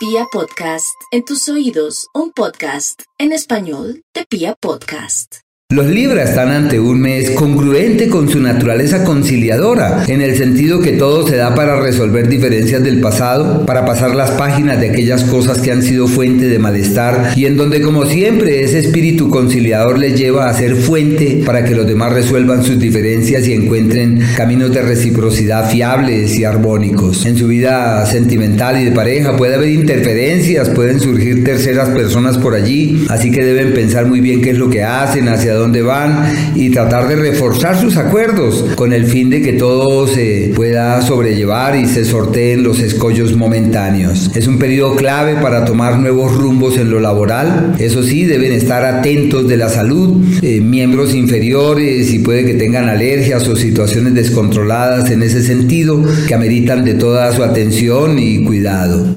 Pia Podcast, en tus oídos, un podcast en español de Pia Podcast. Los Libra están ante un mes congruente con su naturaleza conciliadora, en el sentido que todo se da para resolver diferencias del pasado, para pasar las páginas de aquellas cosas que han sido fuente de malestar y en donde como siempre ese espíritu conciliador les lleva a ser fuente para que los demás resuelvan sus diferencias y encuentren caminos de reciprocidad fiables y armónicos. En su vida sentimental y de pareja puede haber interferencias, pueden surgir terceras personas por allí, así que deben pensar muy bien qué es lo que hacen, hacia dónde van y tratar de reforzar acuerdos con el fin de que todo se pueda sobrellevar y se sorteen los escollos momentáneos. Es un periodo clave para tomar nuevos rumbos en lo laboral. Eso sí, deben estar atentos de la salud, eh, miembros inferiores y puede que tengan alergias o situaciones descontroladas en ese sentido que ameritan de toda su atención y cuidado.